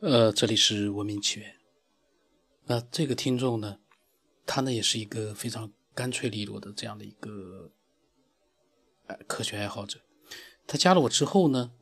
呃，这里是文明起源。那这个听众呢，他呢也是一个非常干脆利落的这样的一个呃科学爱好者。他加了我之后呢，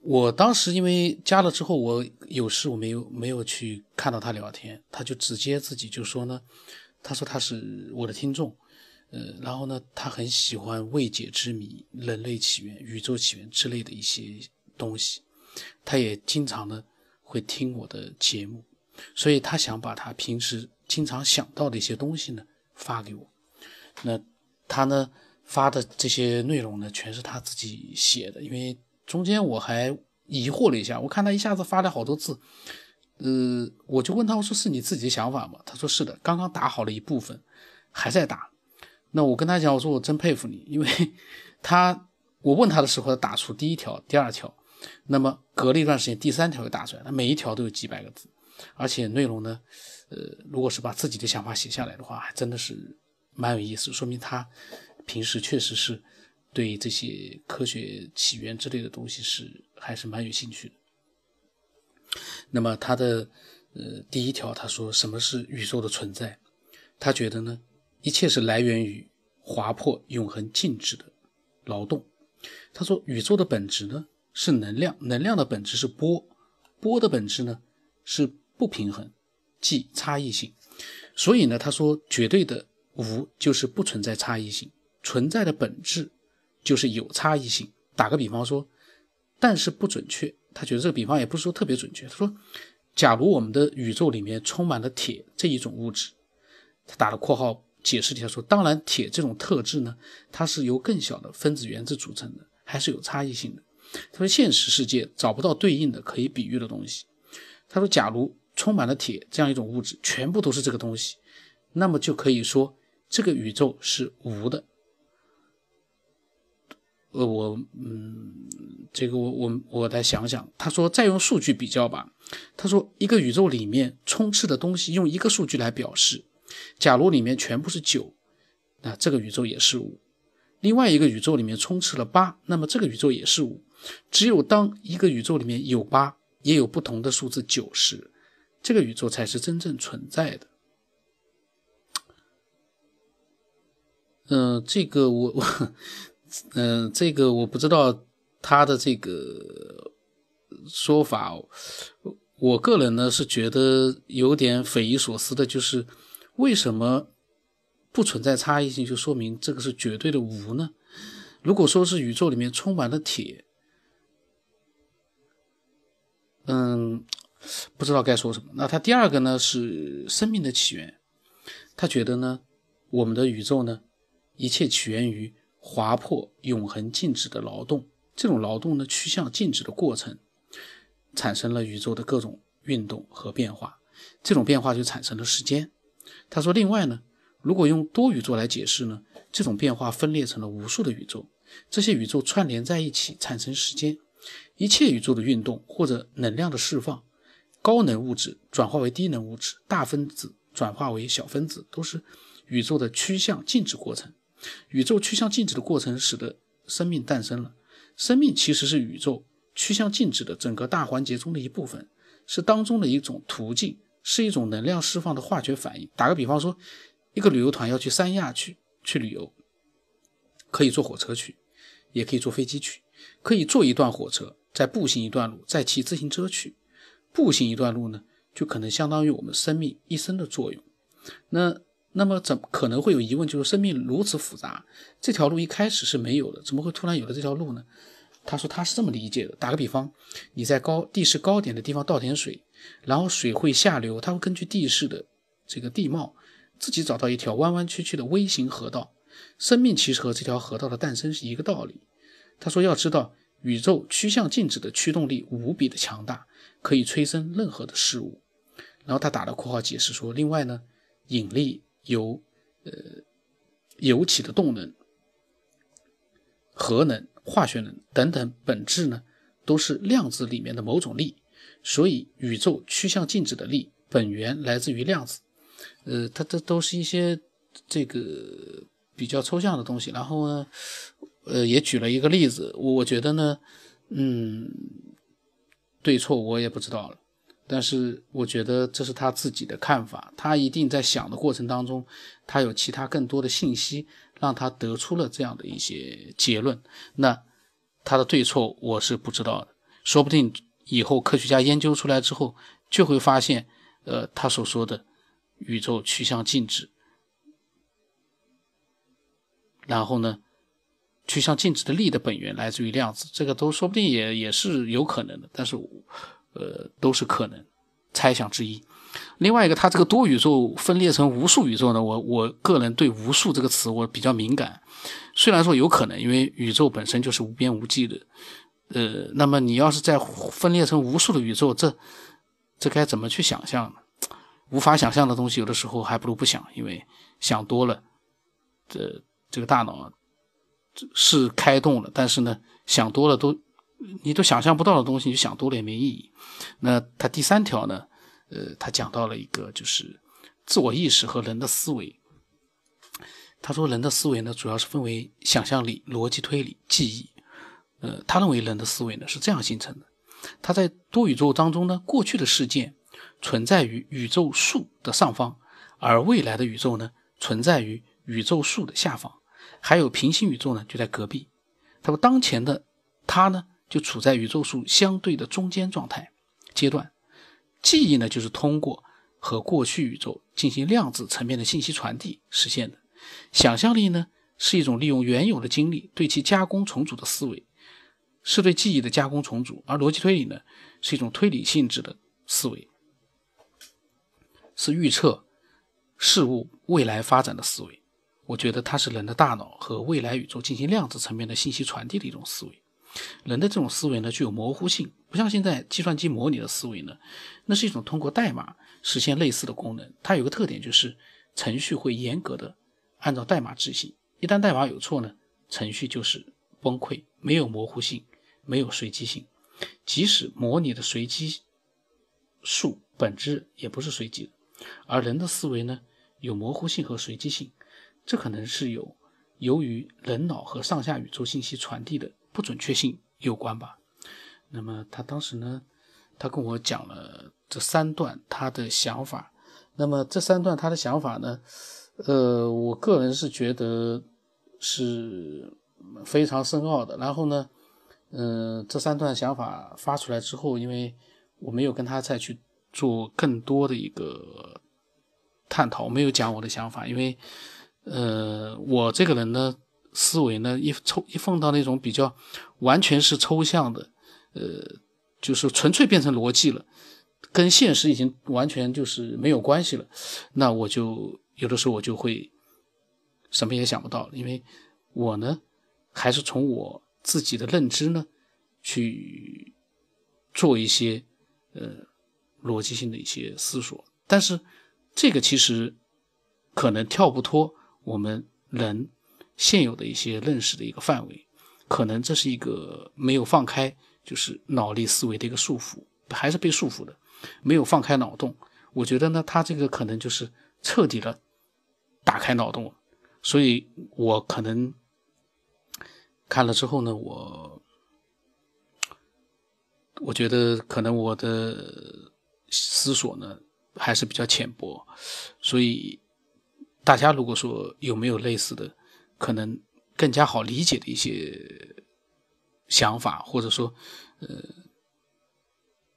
我当时因为加了之后我有事我没有没有去看到他聊天，他就直接自己就说呢，他说他是我的听众，呃，然后呢他很喜欢未解之谜、人类起源、宇宙起源之类的一些东西，他也经常呢。会听我的节目，所以他想把他平时经常想到的一些东西呢发给我。那他呢发的这些内容呢，全是他自己写的。因为中间我还疑惑了一下，我看他一下子发了好多字，呃，我就问他，我说是你自己的想法吗？他说是的，刚刚打好了一部分，还在打。那我跟他讲，我说我真佩服你，因为 他我问他的时候，他打出第一条、第二条。那么隔了一段时间，第三条又打出来，那每一条都有几百个字，而且内容呢，呃，如果是把自己的想法写下来的话，还真的是蛮有意思，说明他平时确实是对这些科学起源之类的东西是还是蛮有兴趣的。那么他的呃第一条，他说什么是宇宙的存在？他觉得呢，一切是来源于划破永恒静止的劳动。他说宇宙的本质呢？是能量，能量的本质是波，波的本质呢是不平衡，即差异性。所以呢，他说绝对的无就是不存在差异性，存在的本质就是有差异性。打个比方说，但是不准确。他觉得这个比方也不是说特别准确。他说，假如我们的宇宙里面充满了铁这一种物质，他打了括号解释一下说，当然铁这种特质呢，它是由更小的分子原子组成的，还是有差异性的。他说：“现实世界找不到对应的可以比喻的东西。”他说：“假如充满了铁这样一种物质，全部都是这个东西，那么就可以说这个宇宙是无的。”呃，我嗯，这个我我我再想想。他说：“再用数据比较吧。”他说：“一个宇宙里面充斥的东西，用一个数据来表示，假如里面全部是九，那这个宇宙也是五；另外一个宇宙里面充斥了八，那么这个宇宙也是五。”只有当一个宇宙里面有八，也有不同的数字九时，这个宇宙才是真正存在的。嗯，这个我我，嗯，这个我不知道他的这个说法。我个人呢是觉得有点匪夷所思的，就是为什么不存在差异性，就说明这个是绝对的无呢？如果说是宇宙里面充满了铁。嗯，不知道该说什么。那他第二个呢是生命的起源，他觉得呢，我们的宇宙呢，一切起源于划破永恒静止的劳动，这种劳动呢趋向静止的过程，产生了宇宙的各种运动和变化，这种变化就产生了时间。他说，另外呢，如果用多宇宙来解释呢，这种变化分裂成了无数的宇宙，这些宇宙串联在一起产生时间。一切宇宙的运动或者能量的释放，高能物质转化为低能物质，大分子转化为小分子，都是宇宙的趋向静止过程。宇宙趋向静止的过程使得生命诞生了。生命其实是宇宙趋向静止的整个大环节中的一部分，是当中的一种途径，是一种能量释放的化学反应。打个比方说，一个旅游团要去三亚去去旅游，可以坐火车去，也可以坐飞机去。可以坐一段火车，再步行一段路，再骑自行车去。步行一段路呢，就可能相当于我们生命一生的作用。那那么怎可能会有疑问？就是生命如此复杂，这条路一开始是没有的，怎么会突然有了这条路呢？他说他是这么理解的：打个比方，你在高地势高点的地方倒点水，然后水会下流，它会根据地势的这个地貌，自己找到一条弯弯曲曲的微型河道。生命其实和这条河道的诞生是一个道理。他说：“要知道，宇宙趋向静止的驱动力无比的强大，可以催生任何的事物。”然后他打了括号解释说：“另外呢，引力、由呃由起的动能、核能、化学能等等本质呢，都是量子里面的某种力。所以，宇宙趋向静止的力本源来自于量子。呃，它这都是一些这个比较抽象的东西。然后呢？”呃，也举了一个例子，我觉得呢，嗯，对错我也不知道了。但是我觉得这是他自己的看法，他一定在想的过程当中，他有其他更多的信息，让他得出了这样的一些结论。那他的对错我是不知道的，说不定以后科学家研究出来之后，就会发现，呃，他所说的宇宙趋向静止，然后呢，趋向静止的力的本源来自于量子，这个都说不定也也是有可能的，但是。呃，都是可能猜想之一。另外一个，它这个多宇宙分裂成无数宇宙呢，我我个人对“无数”这个词我比较敏感。虽然说有可能，因为宇宙本身就是无边无际的。呃，那么你要是再分裂成无数的宇宙，这这该怎么去想象呢？无法想象的东西，有的时候还不如不想，因为想多了，这这个大脑是开动了，但是呢，想多了都。你都想象不到的东西，你想多了也没意义。那他第三条呢？呃，他讲到了一个就是自我意识和人的思维。他说，人的思维呢，主要是分为想象力、逻辑推理、记忆。呃，他认为人的思维呢是这样形成的：他在多宇宙当中呢，过去的事件存在于宇宙树的上方，而未来的宇宙呢存在于宇宙树的下方，还有平行宇宙呢就在隔壁。他说，当前的他呢。就处在宇宙树相对的中间状态阶段，记忆呢，就是通过和过去宇宙进行量子层面的信息传递实现的。想象力呢，是一种利用原有的经历对其加工重组的思维，是对记忆的加工重组；而逻辑推理呢，是一种推理性质的思维，是预测事物未来发展的思维。我觉得它是人的大脑和未来宇宙进行量子层面的信息传递的一种思维。人的这种思维呢，具有模糊性，不像现在计算机模拟的思维呢，那是一种通过代码实现类似的功能。它有个特点，就是程序会严格的按照代码执行，一旦代码有错呢，程序就是崩溃，没有模糊性，没有随机性。即使模拟的随机数本质也不是随机的，而人的思维呢，有模糊性和随机性，这可能是有由于人脑和上下宇宙信息传递的。不准确性有关吧？那么他当时呢，他跟我讲了这三段他的想法。那么这三段他的想法呢，呃，我个人是觉得是非常深奥的。然后呢，嗯，这三段想法发出来之后，因为我没有跟他再去做更多的一个探讨，我没有讲我的想法，因为呃，我这个人呢。思维呢，一抽一放到那种比较完全是抽象的，呃，就是纯粹变成逻辑了，跟现实已经完全就是没有关系了。那我就有的时候我就会什么也想不到，因为我呢还是从我自己的认知呢去做一些呃逻辑性的一些思索，但是这个其实可能跳不脱我们人。现有的一些认识的一个范围，可能这是一个没有放开，就是脑力思维的一个束缚，还是被束缚的，没有放开脑洞。我觉得呢，他这个可能就是彻底的打开脑洞了，所以我可能看了之后呢，我我觉得可能我的思索呢还是比较浅薄，所以大家如果说有没有类似的。可能更加好理解的一些想法，或者说，呃，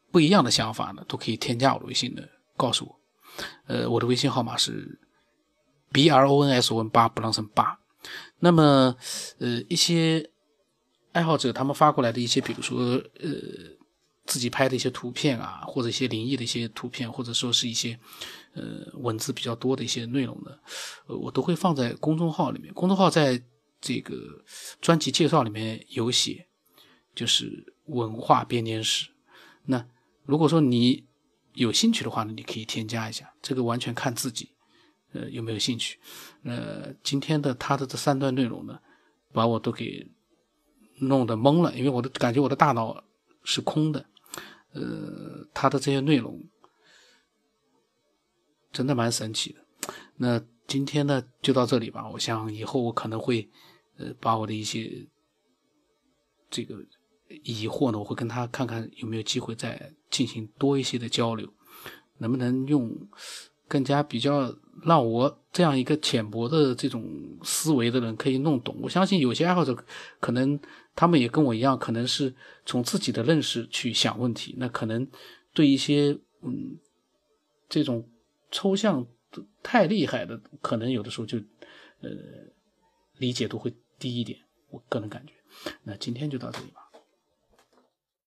不一样的想法呢，都可以添加我的微信的，告诉我。呃，我的微信号码是 b r o n s o n 八，bronson 八。那么，呃，一些爱好者他们发过来的一些，比如说，呃，自己拍的一些图片啊，或者一些灵异的一些图片，或者说是一些。呃，文字比较多的一些内容呢，呃，我都会放在公众号里面。公众号在这个专辑介绍里面有写，就是文化编年史。那如果说你有兴趣的话呢，你可以添加一下，这个完全看自己，呃，有没有兴趣。呃，今天的他的这三段内容呢，把我都给弄得懵了，因为我的感觉我的大脑是空的。呃，他的这些内容。真的蛮神奇的，那今天呢就到这里吧。我想以后我可能会，呃，把我的一些这个疑惑呢，我会跟他看看有没有机会再进行多一些的交流，能不能用更加比较让我这样一个浅薄的这种思维的人可以弄懂。我相信有些爱好者可能他们也跟我一样，可能是从自己的认识去想问题，那可能对一些嗯这种抽象太厉害的，可能有的时候就呃理解度会低一点。我个人感觉，那今天就到这里吧。